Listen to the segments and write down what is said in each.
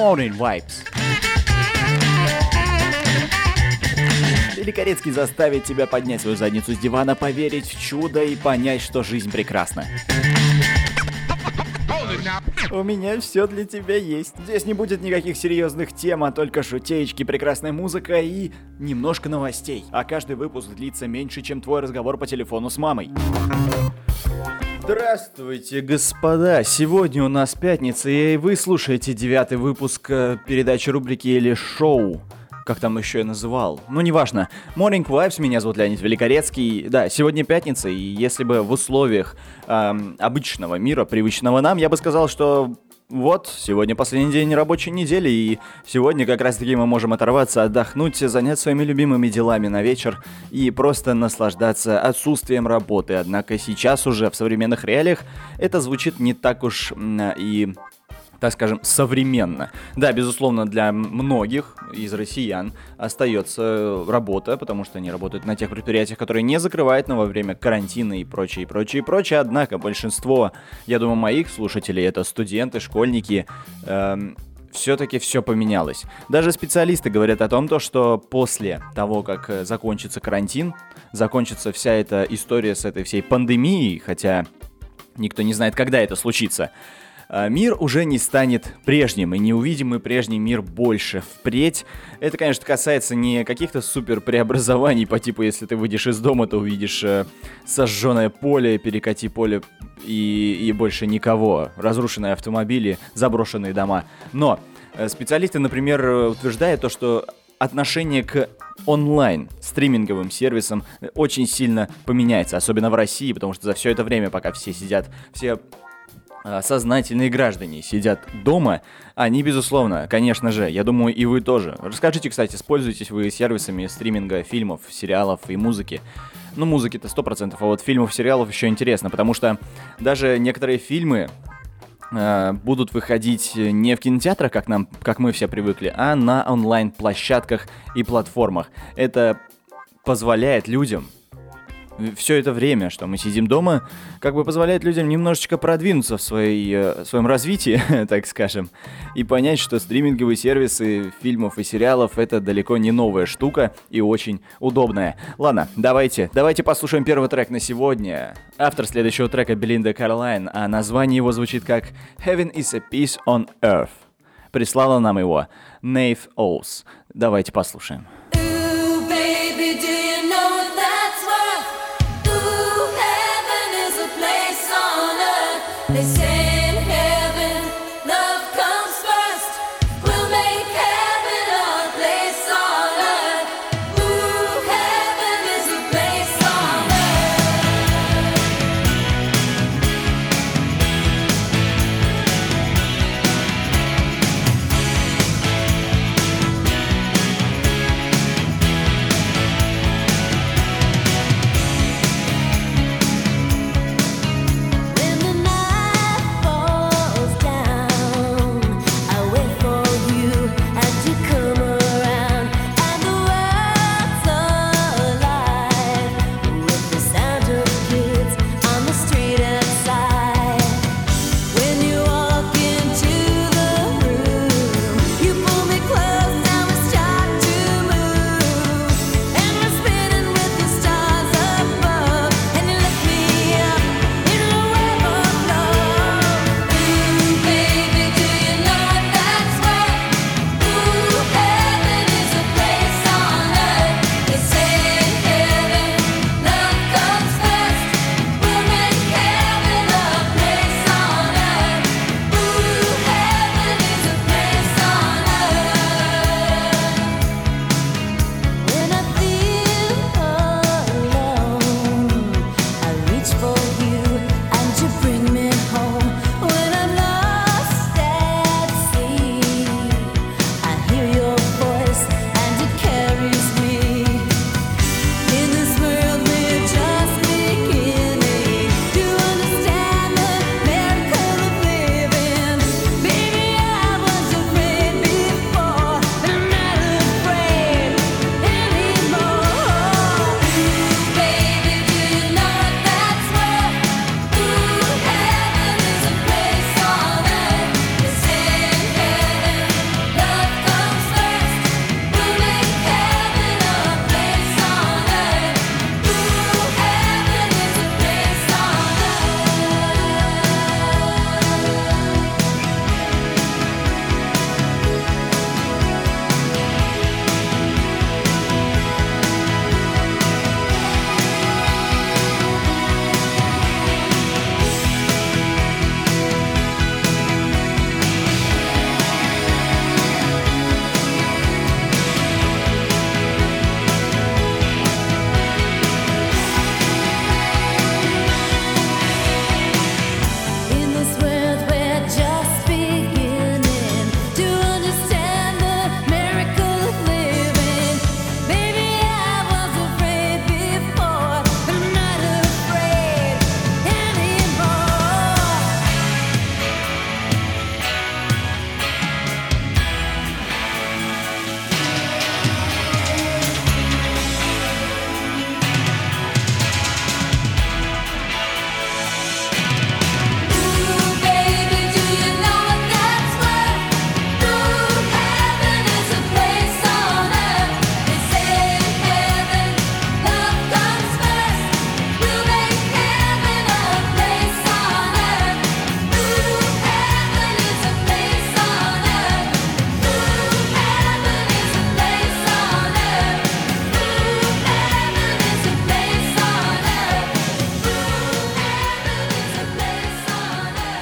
Morning Vibes. Великорецкий заставит тебя поднять свою задницу с дивана, поверить в чудо и понять, что жизнь прекрасна. У меня все для тебя есть. Здесь не будет никаких серьезных тем, а только шутеечки, прекрасная музыка и немножко новостей. А каждый выпуск длится меньше, чем твой разговор по телефону с мамой. Здравствуйте, господа! Сегодня у нас пятница, и вы слушаете девятый выпуск э, передачи рубрики или шоу как там еще я называл. Ну, неважно. Morning Vibes, меня зовут Леонид Великорецкий. Да, сегодня пятница, и если бы в условиях эм, обычного мира, привычного нам, я бы сказал, что вот, сегодня последний день рабочей недели, и сегодня как раз-таки мы можем оторваться, отдохнуть, занять своими любимыми делами на вечер и просто наслаждаться отсутствием работы. Однако сейчас уже в современных реалиях это звучит не так уж и так скажем, современно. Да, безусловно, для многих из россиян остается работа, потому что они работают на тех предприятиях, которые не закрывают, но во время карантина и прочее, и прочее, и прочее. Однако большинство, я думаю, моих слушателей это студенты, школьники, эм, все-таки все поменялось. Даже специалисты говорят о том, то, что после того, как э, закончится карантин, закончится вся эта история с этой всей пандемией, хотя никто не знает, когда это случится, мир уже не станет прежним, и не увидим мы прежний мир больше впредь. Это, конечно, касается не каких-то супер преобразований по типу, если ты выйдешь из дома, то увидишь э, сожженное поле, перекати поле и, и больше никого, разрушенные автомобили, заброшенные дома. Но э, специалисты, например, утверждают то, что отношение к онлайн стриминговым сервисам очень сильно поменяется, особенно в России, потому что за все это время, пока все сидят, все а, сознательные граждане сидят дома, они, безусловно, конечно же, я думаю, и вы тоже. Расскажите, кстати, используетесь вы сервисами стриминга фильмов, сериалов и музыки? Ну, музыки-то 100%, а вот фильмов, сериалов еще интересно, потому что даже некоторые фильмы э, будут выходить не в кинотеатрах, как, нам, как мы все привыкли, а на онлайн-площадках и платформах. Это позволяет людям все это время, что мы сидим дома, как бы позволяет людям немножечко продвинуться в своей, э, своем развитии, так скажем, и понять, что стриминговые сервисы фильмов и сериалов это далеко не новая штука и очень удобная. Ладно, давайте, давайте послушаем первый трек на сегодня. Автор следующего трека Белинда Карлайн, а название его звучит как Heaven is a Peace on Earth. Прислала нам его Нейв Оус. Давайте послушаем.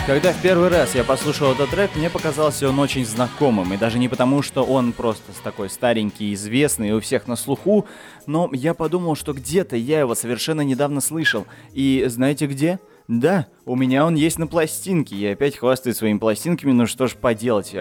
Когда в первый раз я послушал этот трек, мне показался он очень знакомым. И даже не потому, что он просто такой старенький, известный, у всех на слуху, но я подумал, что где-то я его совершенно недавно слышал. И знаете где? Да, у меня он есть на пластинке. Я опять хвастаюсь своими пластинками, ну что ж поделать.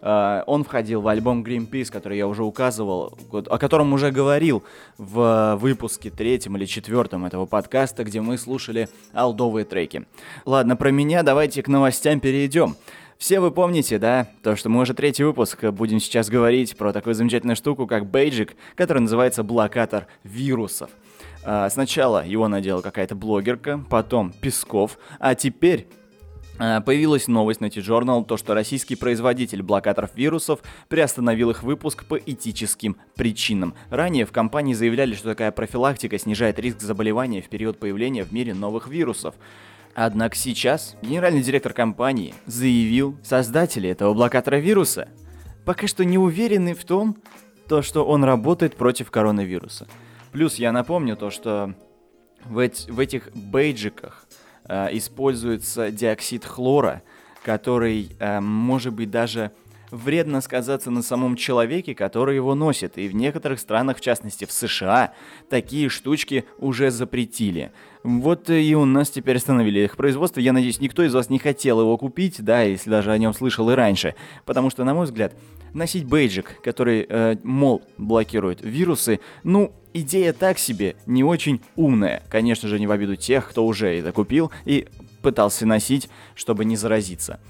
Uh, он входил в альбом Greenpeace, который я уже указывал, о котором уже говорил в выпуске третьем или четвертом этого подкаста, где мы слушали алдовые треки. Ладно, про меня давайте к новостям перейдем. Все вы помните, да, то, что мы уже третий выпуск будем сейчас говорить про такую замечательную штуку, как бейджик, который называется блокатор вирусов. А, сначала его надела какая-то блогерка, потом Песков, а теперь Появилась новость на T-Journal, то что российский производитель блокаторов вирусов приостановил их выпуск по этическим причинам. Ранее в компании заявляли, что такая профилактика снижает риск заболевания в период появления в мире новых вирусов. Однако сейчас генеральный директор компании заявил, создатели этого блокатора вируса пока что не уверены в том, то, что он работает против коронавируса. Плюс я напомню то, что в, эти, в этих бейджиках э, используется диоксид хлора, который э, может быть даже вредно сказаться на самом человеке, который его носит. И в некоторых странах, в частности в США, такие штучки уже запретили. Вот и у нас теперь остановили их производство. Я надеюсь, никто из вас не хотел его купить, да, если даже о нем слышал и раньше. Потому что, на мой взгляд, носить бейджик, который, э, мол, блокирует вирусы, ну, идея так себе, не очень умная. Конечно же, не в обиду тех, кто уже это купил и пытался носить, чтобы не заразиться.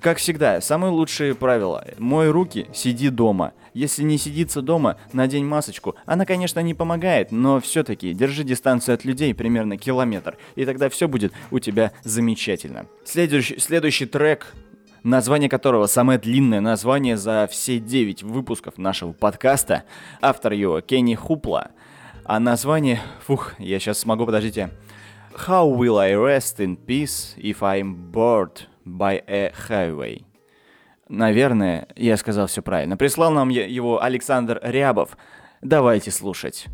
Как всегда, самые лучшие правила. Мой руки, сиди дома. Если не сидится дома, надень масочку. Она, конечно, не помогает, но все-таки держи дистанцию от людей примерно километр, и тогда все будет у тебя замечательно. Следующий, следующий трек название которого самое длинное название за все 9 выпусков нашего подкаста. Автор его Кенни Хупла. А название... Фух, я сейчас смогу, подождите. How will I rest in peace if I'm bored by a highway? Наверное, я сказал все правильно. Прислал нам его Александр Рябов. Давайте слушать.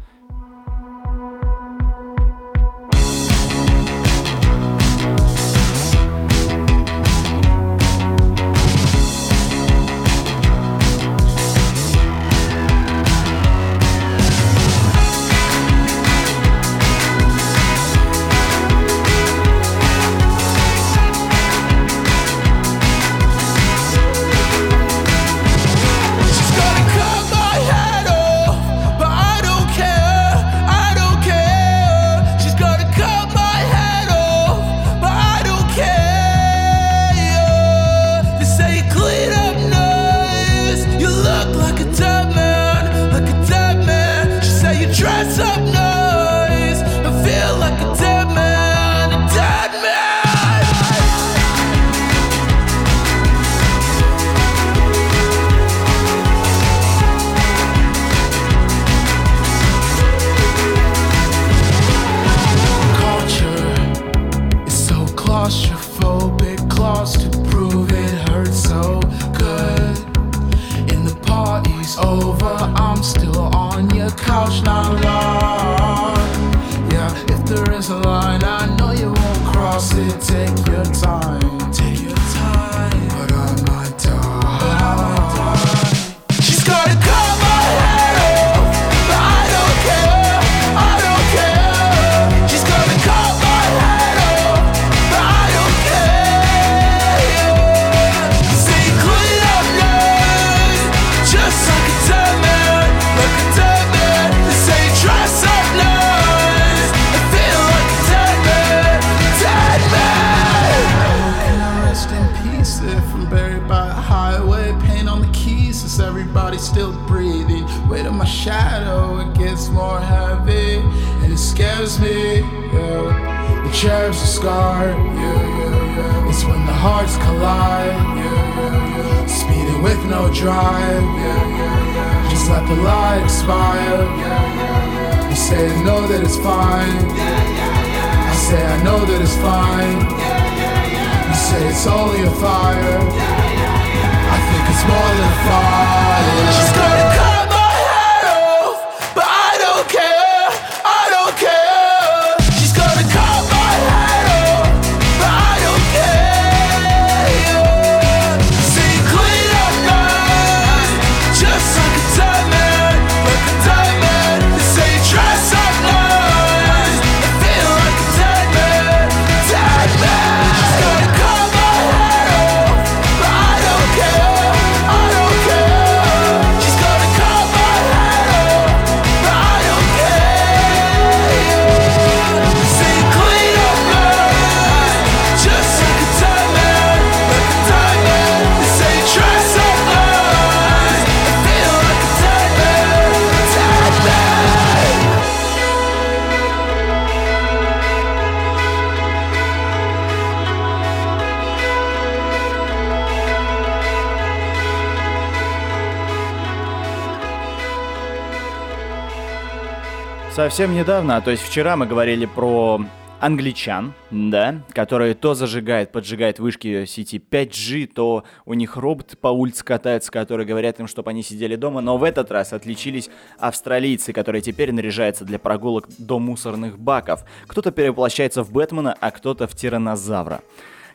over. I'm still on your couch, not long. Yeah, if there is a line, I know you won't cross it. Take your time. Take your time. body still breathing. Weight of my shadow, it gets more heavy, and it scares me. Yeah. The cherubs are scarred. Yeah, yeah, yeah. It's when the hearts collide. Yeah, yeah, yeah. Speeding with no drive. Yeah, yeah, yeah. Just let the light expire. Yeah, yeah, yeah. You say I know that it's fine. Yeah, yeah, yeah. I say I know that it's fine. Yeah, yeah, yeah. You say it's only a fire. Yeah, small and fire. She's Совсем недавно, а то есть вчера мы говорили про англичан, да, которые то зажигают, поджигают вышки сети 5G, то у них робот по улице катается, которые говорят им, чтобы они сидели дома, но в этот раз отличились австралийцы, которые теперь наряжаются для прогулок до мусорных баков. Кто-то перевоплощается в Бэтмена, а кто-то в тиранозавра.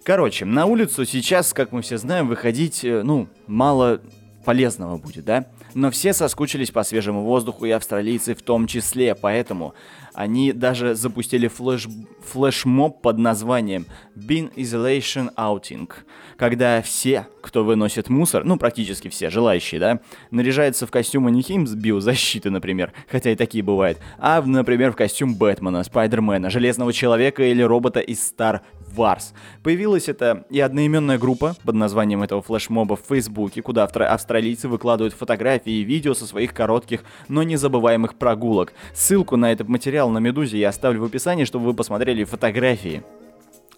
Короче, на улицу сейчас, как мы все знаем, выходить, э, ну, мало полезного будет, да? Но все соскучились по свежему воздуху, и австралийцы в том числе, поэтому они даже запустили флеш... флешмоб под названием Bin Isolation Outing, когда все, кто выносит мусор, ну практически все желающие, да, наряжаются в костюмы не хим с биозащиты, например, хотя и такие бывают, а, например, в костюм Бэтмена, Спайдермена, Железного Человека или робота из Star Wars. Появилась это и одноименная группа под названием этого флешмоба в Фейсбуке, куда австралийцы выкладывают фотографии и видео со своих коротких, но незабываемых прогулок. Ссылку на этот материал на Медузе я оставлю в описании, чтобы вы посмотрели фотографии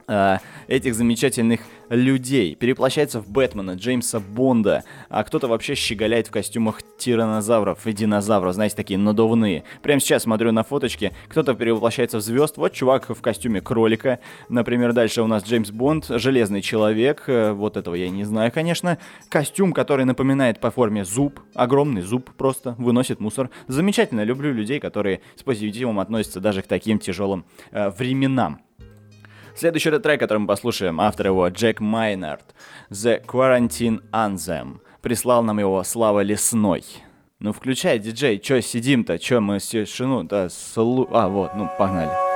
э, этих замечательных людей, переплощается в Бэтмена, Джеймса Бонда, а кто-то вообще щеголяет в костюмах тиранозавров и динозавров, знаете, такие надувные. Прямо сейчас смотрю на фоточки, кто-то перевоплощается в звезд, вот чувак в костюме кролика, например, дальше у нас Джеймс Бонд, Железный Человек, э, вот этого я не знаю, конечно, костюм, который напоминает по форме зуб, огромный зуб просто, выносит мусор. Замечательно, люблю людей, которые с позитивом относятся даже к таким тяжелым э, временам. Следующий трек, который мы послушаем, автор его Джек Майнард, The Quarantine Anthem. Прислал нам его Слава Лесной. Ну включай, диджей, чё сидим-то, чё мы тишину, да, слу... А, вот, ну, погнали.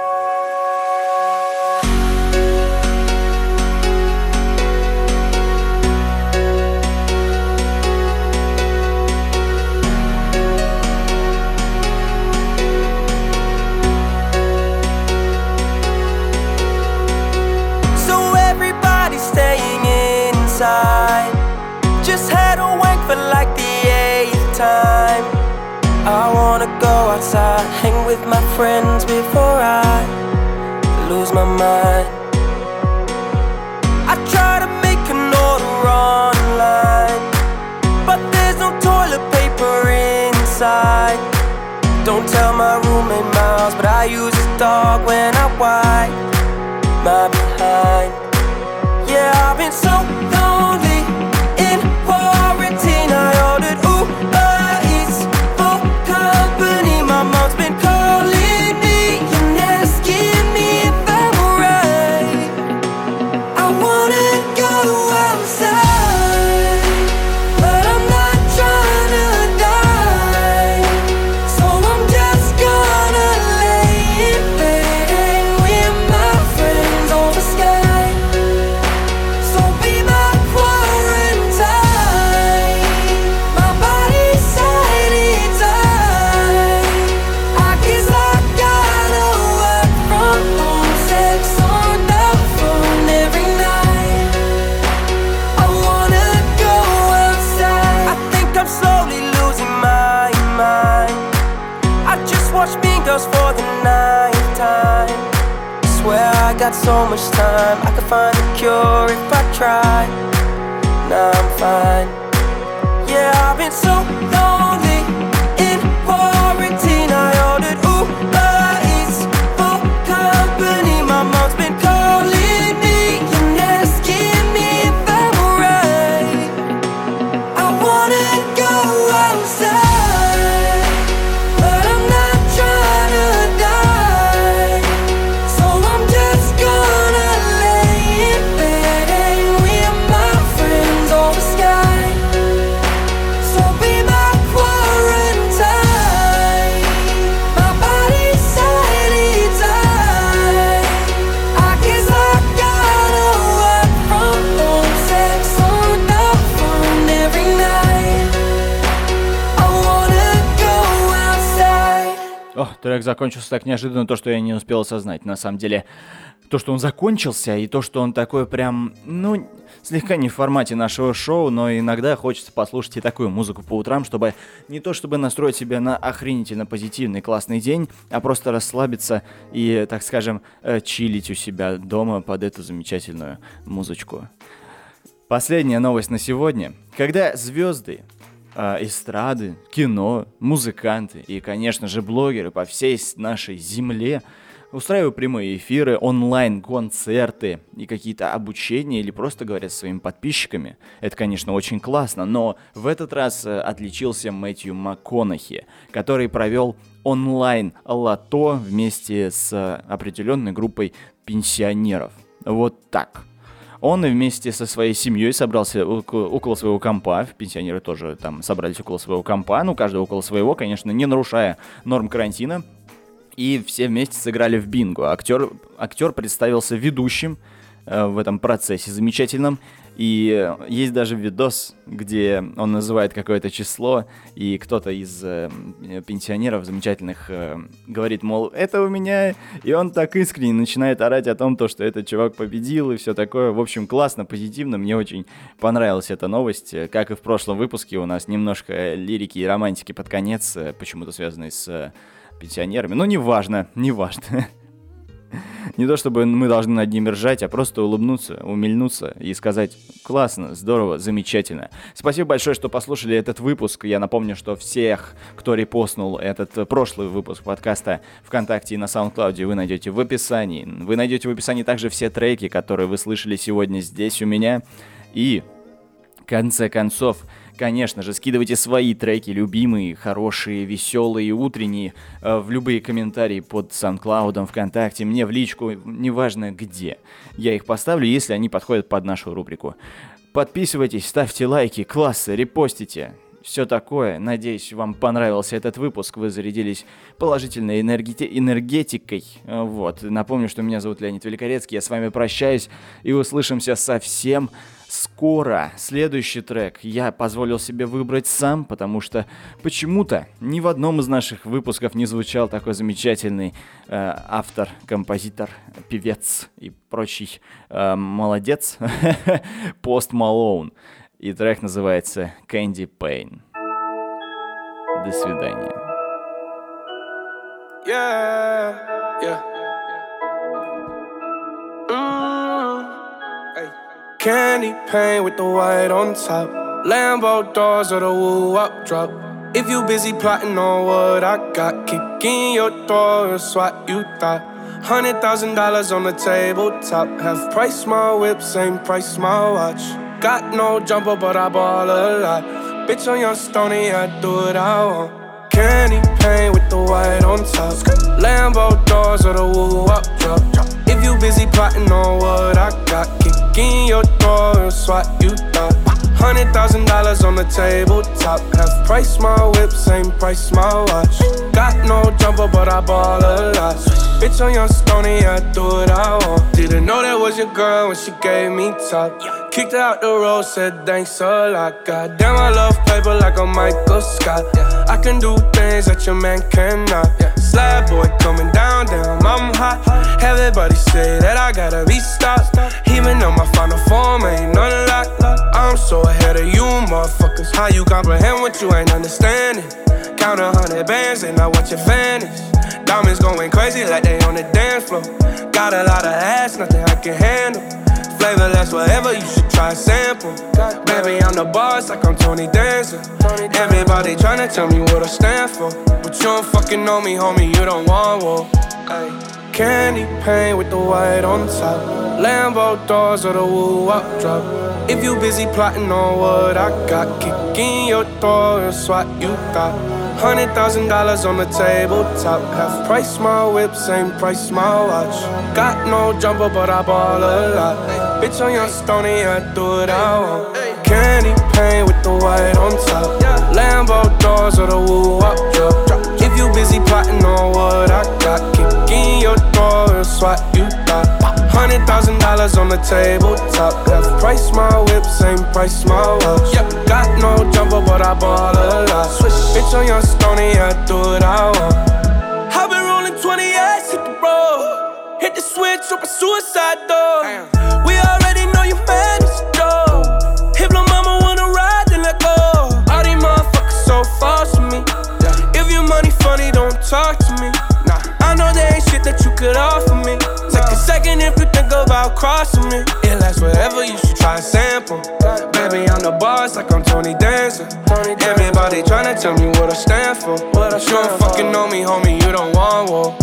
With my friends before I lose my mind. I try to make an order online, but there's no toilet paper inside. Don't tell my roommate Miles, but I use his dog when try. Now I'm fine. Трек закончился так неожиданно, то, что я не успел осознать. На самом деле, то, что он закончился, и то, что он такой прям, ну, слегка не в формате нашего шоу, но иногда хочется послушать и такую музыку по утрам, чтобы не то чтобы настроить себя на охренительно позитивный классный день, а просто расслабиться и, так скажем, э, чилить у себя дома под эту замечательную музычку. Последняя новость на сегодня. Когда звезды э, эстрады, кино, музыканты и, конечно же, блогеры по всей нашей земле устраиваю прямые эфиры, онлайн-концерты и какие-то обучения или просто говорят со своими подписчиками. Это, конечно, очень классно, но в этот раз э, отличился Мэтью МакКонахи, который провел онлайн-лото вместе с определенной группой пенсионеров. Вот так. Он вместе со своей семьей собрался около своего компа, пенсионеры тоже там собрались около своего компа, ну, каждый около своего, конечно, не нарушая норм карантина, и все вместе сыграли в бинго. Актер, актер представился ведущим э, в этом процессе замечательном, и есть даже видос, где он называет какое-то число, и кто-то из э, пенсионеров замечательных э, говорит, мол, это у меня, и он так искренне начинает орать о том, то, что этот чувак победил и все такое. В общем, классно, позитивно, мне очень понравилась эта новость. Как и в прошлом выпуске, у нас немножко лирики и романтики под конец, э, почему-то связанные с э, пенсионерами. Но неважно, неважно. Не то чтобы мы должны над ними ржать, а просто улыбнуться, умильнуться и сказать «классно, здорово, замечательно». Спасибо большое, что послушали этот выпуск. Я напомню, что всех, кто репостнул этот прошлый выпуск подкаста ВКонтакте и на SoundCloud, вы найдете в описании. Вы найдете в описании также все треки, которые вы слышали сегодня здесь у меня. И, в конце концов, Конечно же, скидывайте свои треки, любимые, хорошие, веселые, утренние, э, в любые комментарии под SoundCloud, ВКонтакте, мне в личку, неважно где. Я их поставлю, если они подходят под нашу рубрику. Подписывайтесь, ставьте лайки, классы, репостите. Все такое. Надеюсь, вам понравился этот выпуск. Вы зарядились положительной энергети- энергетикой. Вот. Напомню, что меня зовут Леонид Великорецкий. Я с вами прощаюсь и услышимся совсем скоро. Следующий трек я позволил себе выбрать сам, потому что почему-то ни в одном из наших выпусков не звучал такой замечательный э, автор, композитор, певец и прочий э, молодец Пост Малоун. И трек называется Candy Pain. До свидания. Yeah, yeah. Candy paint with the white on top. Lambo doors or the woo up drop. If you busy plotting on what I got, kick in your door and swat you thought. Hundred thousand dollars on the tabletop. Half price my whip, same price my watch. Got no jumper, but I ball a lot. Bitch on your stony, I do what I want. Candy paint with the white on top. Lambo doors or the woo up drop. If you busy plotting on what I got, kick in your door and swat you thought. Hundred thousand dollars on the tabletop. Half price my whip, same price my watch. Got no jumper, but I ball a lot. Bitch on your stony, I do what I. Was your girl when she gave me top. Kicked her out the road, said thanks a lot. Goddamn, I love paper like a Michael Scott. I can do things that your man cannot. Slab boy coming down, down, I'm hot. Everybody say that I gotta be stopped. Even though my final form ain't none of that. I'm so ahead of you, motherfuckers. How you comprehend what you ain't understanding? Count a hundred bands and I watch your vanish. Diamonds going crazy like they on the dance floor. Got a lot of ass, nothing I can handle. Flavorless, whatever, you should try a sample. Baby, I'm the boss, like I'm Tony Dancer. Everybody tryna tell me what I stand for. But you don't fucking know me, homie, you don't want war. Candy paint with the white on top. Lambo doors or the woo up drop. If you busy plotting on what I got, kick in your door and swat you thought. Hundred thousand dollars on the tabletop. Half price my whip, same price my watch. Got no jumper, but I ball a lot. Bitch on your stony, I do what I want. Candy paint with the white on top. Lambo doors or the woo up drop. If you busy plotting on what I got, kick in your door and swat. Hundred thousand dollars on the tabletop. Half price my whip, same price my watch. Yep, got no jumper, but I ball a lot. Switch, bitch on your stony, I do what I want. I've been rolling 20 ass, hit the road. Hit the switch, a suicide door. We already know you fan is dope. If no mama wanna ride, then let go. All these motherfuckers so false to me. If your money funny, don't talk to me. Nah, I know there ain't shit that you could offer me. Second if you think about crossing me. It lasts forever, you should try a sample. Baby, I'm the boss like I'm Tony Dancer. Everybody tryna tell me what I stand for. But you don't fucking know me, homie, you don't want war.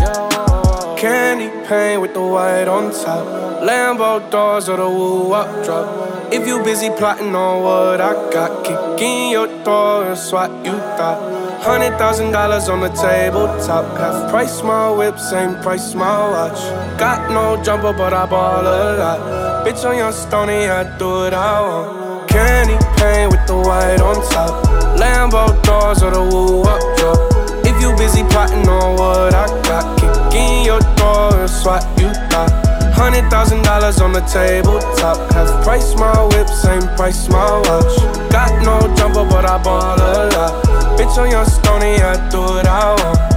Candy paint with the white on top. Lambo doors or the woo up drop. If you busy plotting on what I got, kick in your door and swat you thought. Hundred thousand dollars on the tabletop. Half price my whip, same price my watch. Got no jumper, but I ball a lot. Bitch on your stony, I do what I want. Candy paint with the white on top. Lambo doors or the woo up drop. If you busy plotting on what I got, kick in your door and swat you thought. Hundred thousand dollars on the tabletop. Half price my whip, same price my watch. Bitch, on your stony, I do what I want.